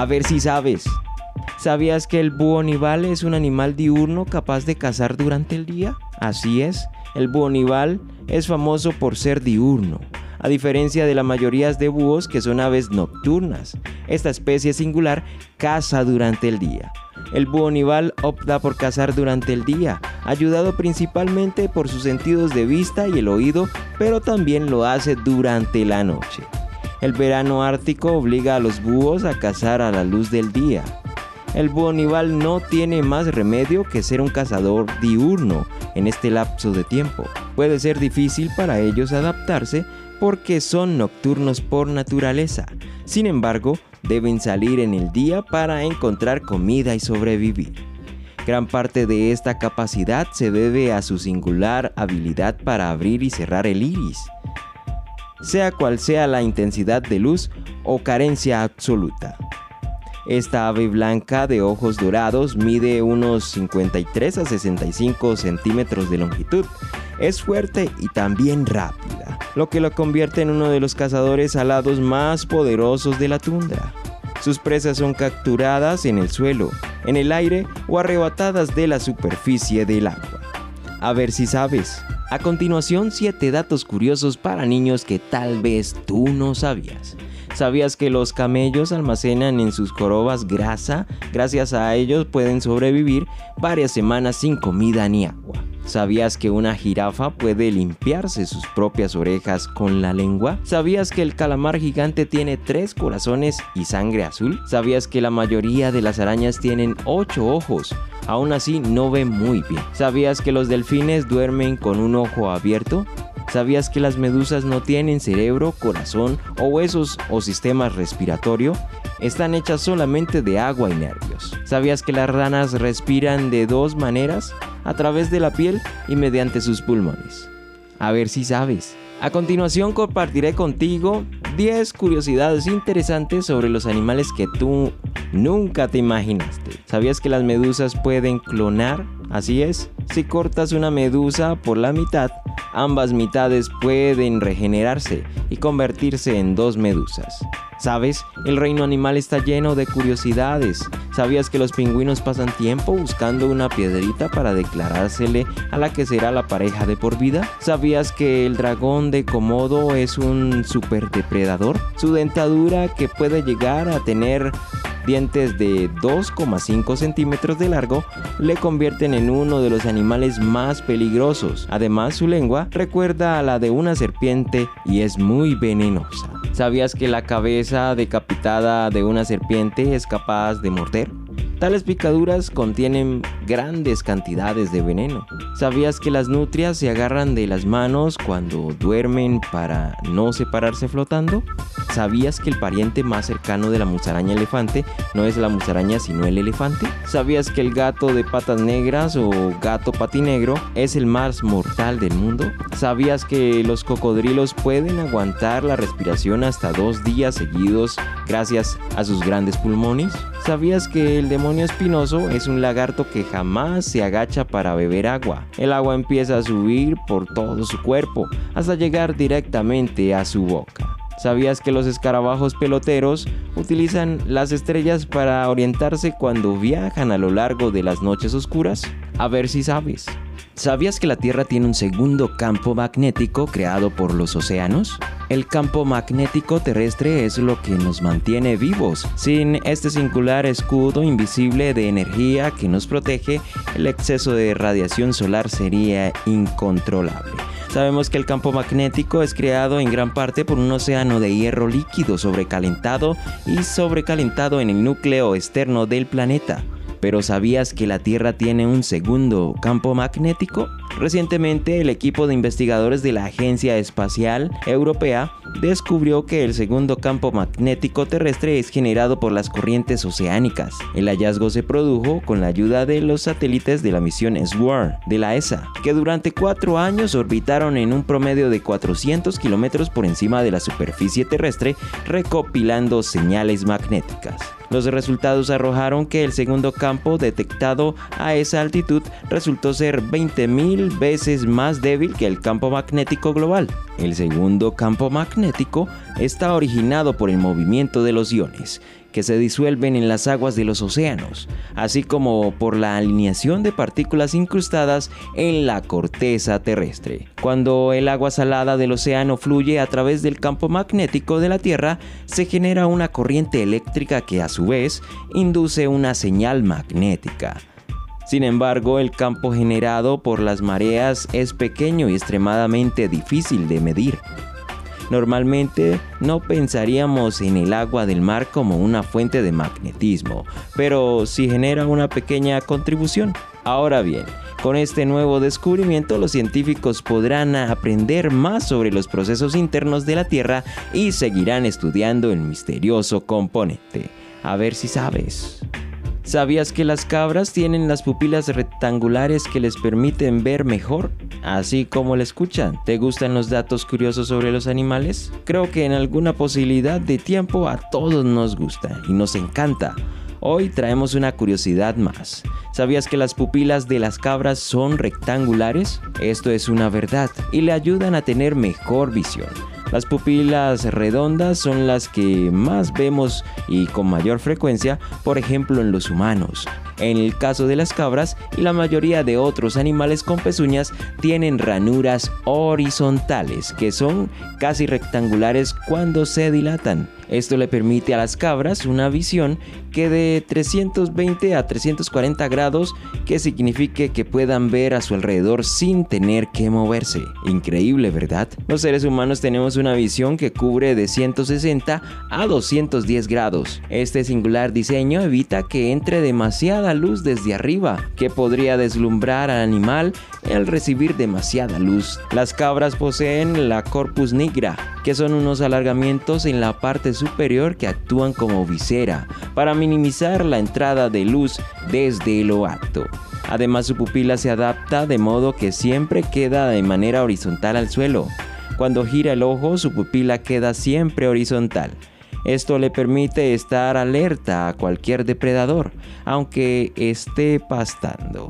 A ver si sabes. ¿Sabías que el búho nival es un animal diurno capaz de cazar durante el día? Así es, el búho nival es famoso por ser diurno, a diferencia de la mayoría de búhos que son aves nocturnas. Esta especie singular caza durante el día. El búho nival opta por cazar durante el día, ayudado principalmente por sus sentidos de vista y el oído, pero también lo hace durante la noche. El verano ártico obliga a los búhos a cazar a la luz del día. El búho nival no tiene más remedio que ser un cazador diurno en este lapso de tiempo. Puede ser difícil para ellos adaptarse porque son nocturnos por naturaleza. Sin embargo, deben salir en el día para encontrar comida y sobrevivir. Gran parte de esta capacidad se debe a su singular habilidad para abrir y cerrar el iris sea cual sea la intensidad de luz o carencia absoluta. Esta ave blanca de ojos dorados mide unos 53 a 65 centímetros de longitud. Es fuerte y también rápida, lo que lo convierte en uno de los cazadores alados más poderosos de la tundra. Sus presas son capturadas en el suelo, en el aire o arrebatadas de la superficie del agua. A ver si sabes. A continuación, 7 datos curiosos para niños que tal vez tú no sabías. ¿Sabías que los camellos almacenan en sus corobas grasa? Gracias a ellos pueden sobrevivir varias semanas sin comida ni agua. ¿Sabías que una jirafa puede limpiarse sus propias orejas con la lengua? ¿Sabías que el calamar gigante tiene tres corazones y sangre azul? ¿Sabías que la mayoría de las arañas tienen ocho ojos? Aún así no ven muy bien. ¿Sabías que los delfines duermen con un ojo abierto? ¿Sabías que las medusas no tienen cerebro, corazón o huesos o sistema respiratorio? Están hechas solamente de agua y nervios. ¿Sabías que las ranas respiran de dos maneras? A través de la piel y mediante sus pulmones. A ver si sabes. A continuación compartiré contigo 10 curiosidades interesantes sobre los animales que tú nunca te imaginaste. ¿Sabías que las medusas pueden clonar? Así es, si cortas una medusa por la mitad, ambas mitades pueden regenerarse y convertirse en dos medusas. ¿Sabes? El reino animal está lleno de curiosidades. ¿Sabías que los pingüinos pasan tiempo buscando una piedrita para declarársele a la que será la pareja de por vida? ¿Sabías que el dragón de Komodo es un superdepredador? Su dentadura que puede llegar a tener dientes de 2,5 centímetros de largo le convierten en uno de los animales más peligrosos. Además, su lengua recuerda a la de una serpiente y es muy venenosa. ¿Sabías que la cabeza decapitada de una serpiente es capaz de morder? Tales picaduras contienen grandes cantidades de veneno. ¿Sabías que las nutrias se agarran de las manos cuando duermen para no separarse flotando? ¿Sabías que el pariente más cercano de la musaraña elefante no es la musaraña sino el elefante? ¿Sabías que el gato de patas negras o gato patinegro es el más mortal del mundo? ¿Sabías que los cocodrilos pueden aguantar la respiración hasta dos días seguidos gracias a sus grandes pulmones? ¿Sabías que el demonio espinoso es un lagarto que jamás se agacha para beber agua? El agua empieza a subir por todo su cuerpo hasta llegar directamente a su boca. ¿Sabías que los escarabajos peloteros utilizan las estrellas para orientarse cuando viajan a lo largo de las noches oscuras? A ver si sabes. ¿Sabías que la Tierra tiene un segundo campo magnético creado por los océanos? El campo magnético terrestre es lo que nos mantiene vivos. Sin este singular escudo invisible de energía que nos protege, el exceso de radiación solar sería incontrolable. Sabemos que el campo magnético es creado en gran parte por un océano de hierro líquido sobrecalentado y sobrecalentado en el núcleo externo del planeta. Pero ¿sabías que la Tierra tiene un segundo campo magnético? Recientemente, el equipo de investigadores de la Agencia Espacial Europea descubrió que el segundo campo magnético terrestre es generado por las corrientes oceánicas. El hallazgo se produjo con la ayuda de los satélites de la misión SWAR de la ESA, que durante cuatro años orbitaron en un promedio de 400 kilómetros por encima de la superficie terrestre, recopilando señales magnéticas. Los resultados arrojaron que el segundo campo detectado a esa altitud resultó ser 20.000 veces más débil que el campo magnético global. El segundo campo magnético está originado por el movimiento de los iones que se disuelven en las aguas de los océanos, así como por la alineación de partículas incrustadas en la corteza terrestre. Cuando el agua salada del océano fluye a través del campo magnético de la Tierra, se genera una corriente eléctrica que a su vez induce una señal magnética. Sin embargo, el campo generado por las mareas es pequeño y extremadamente difícil de medir. Normalmente no pensaríamos en el agua del mar como una fuente de magnetismo, pero sí genera una pequeña contribución. Ahora bien, con este nuevo descubrimiento los científicos podrán aprender más sobre los procesos internos de la Tierra y seguirán estudiando el misterioso componente. A ver si sabes. ¿Sabías que las cabras tienen las pupilas rectangulares que les permiten ver mejor? Así como le escuchan. ¿Te gustan los datos curiosos sobre los animales? Creo que en alguna posibilidad de tiempo a todos nos gusta y nos encanta. Hoy traemos una curiosidad más. ¿Sabías que las pupilas de las cabras son rectangulares? Esto es una verdad y le ayudan a tener mejor visión. Las pupilas redondas son las que más vemos y con mayor frecuencia, por ejemplo en los humanos. En el caso de las cabras y la mayoría de otros animales con pezuñas tienen ranuras horizontales que son casi rectangulares cuando se dilatan. Esto le permite a las cabras una visión que de 320 a 340 grados, que signifique que puedan ver a su alrededor sin tener que moverse. Increíble, ¿verdad? Los seres humanos tenemos una visión que cubre de 160 a 210 grados. Este singular diseño evita que entre demasiada luz desde arriba, que podría deslumbrar al animal al recibir demasiada luz. Las cabras poseen la corpus nigra, que son unos alargamientos en la parte superior que actúan como visera para minimizar la entrada de luz desde lo alto. Además su pupila se adapta de modo que siempre queda de manera horizontal al suelo. Cuando gira el ojo su pupila queda siempre horizontal. Esto le permite estar alerta a cualquier depredador, aunque esté pastando.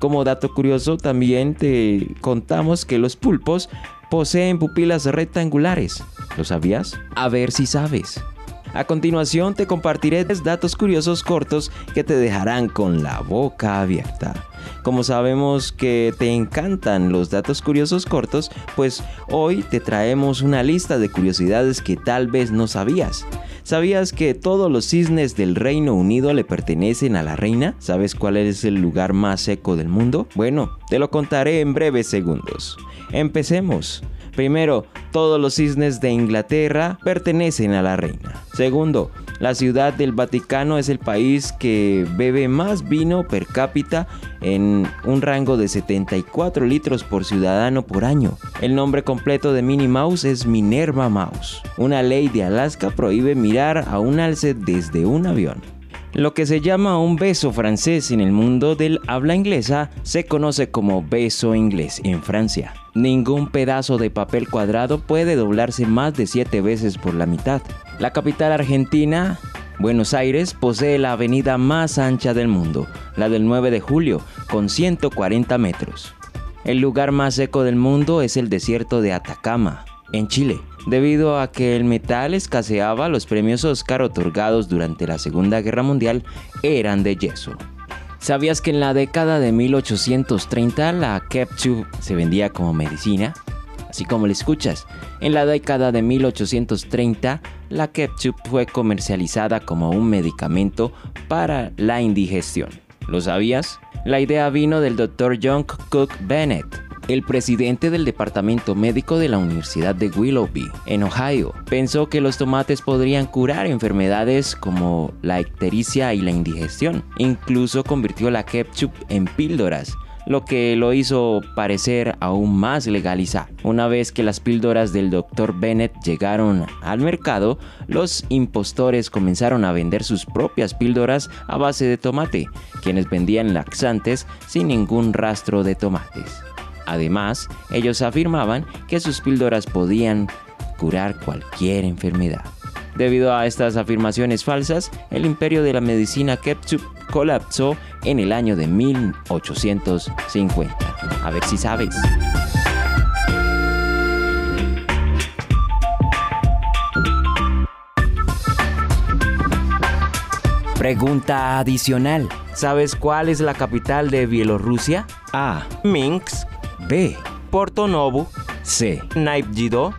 Como dato curioso, también te contamos que los pulpos poseen pupilas rectangulares. ¿Lo sabías? A ver si sabes. A continuación te compartiré datos curiosos cortos que te dejarán con la boca abierta. Como sabemos que te encantan los datos curiosos cortos, pues hoy te traemos una lista de curiosidades que tal vez no sabías. ¿Sabías que todos los cisnes del Reino Unido le pertenecen a la reina? ¿Sabes cuál es el lugar más seco del mundo? Bueno, te lo contaré en breves segundos. Empecemos. Primero, todos los cisnes de Inglaterra pertenecen a la reina. Segundo, la ciudad del Vaticano es el país que bebe más vino per cápita en un rango de 74 litros por ciudadano por año. El nombre completo de Minnie Mouse es Minerva Mouse. Una ley de Alaska prohíbe mirar a un alce desde un avión. Lo que se llama un beso francés en el mundo del habla inglesa se conoce como beso inglés en Francia. Ningún pedazo de papel cuadrado puede doblarse más de 7 veces por la mitad. La capital argentina, Buenos Aires, posee la avenida más ancha del mundo, la del 9 de julio, con 140 metros. El lugar más seco del mundo es el desierto de Atacama, en Chile. Debido a que el metal escaseaba, los premios Oscar otorgados durante la Segunda Guerra Mundial eran de yeso. ¿Sabías que en la década de 1830 la ketchup se vendía como medicina? Así como le escuchas, en la década de 1830 la ketchup fue comercializada como un medicamento para la indigestión. ¿Lo sabías? La idea vino del Dr. John Cook Bennett, el presidente del departamento médico de la Universidad de Willoughby, en Ohio, pensó que los tomates podrían curar enfermedades como la ictericia y la indigestión. Incluso convirtió la ketchup en píldoras lo que lo hizo parecer aún más legalizado. Una vez que las píldoras del Dr. Bennett llegaron al mercado, los impostores comenzaron a vender sus propias píldoras a base de tomate, quienes vendían laxantes sin ningún rastro de tomates. Además, ellos afirmaban que sus píldoras podían curar cualquier enfermedad. Debido a estas afirmaciones falsas, el imperio de la medicina ketchup colapsó en el año de 1850. A ver si sabes. Pregunta adicional. ¿Sabes cuál es la capital de Bielorrusia? A. Minsk, B. Porto Novo, C. Naypyidaw.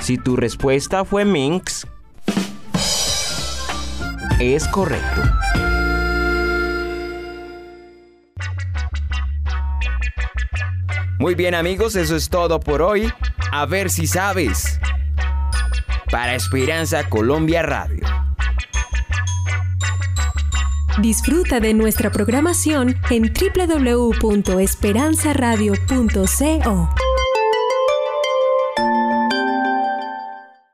Si tu respuesta fue Minsk, es correcto. Muy bien amigos, eso es todo por hoy. A ver si sabes. Para Esperanza Colombia Radio. Disfruta de nuestra programación en www.esperanzaradio.co.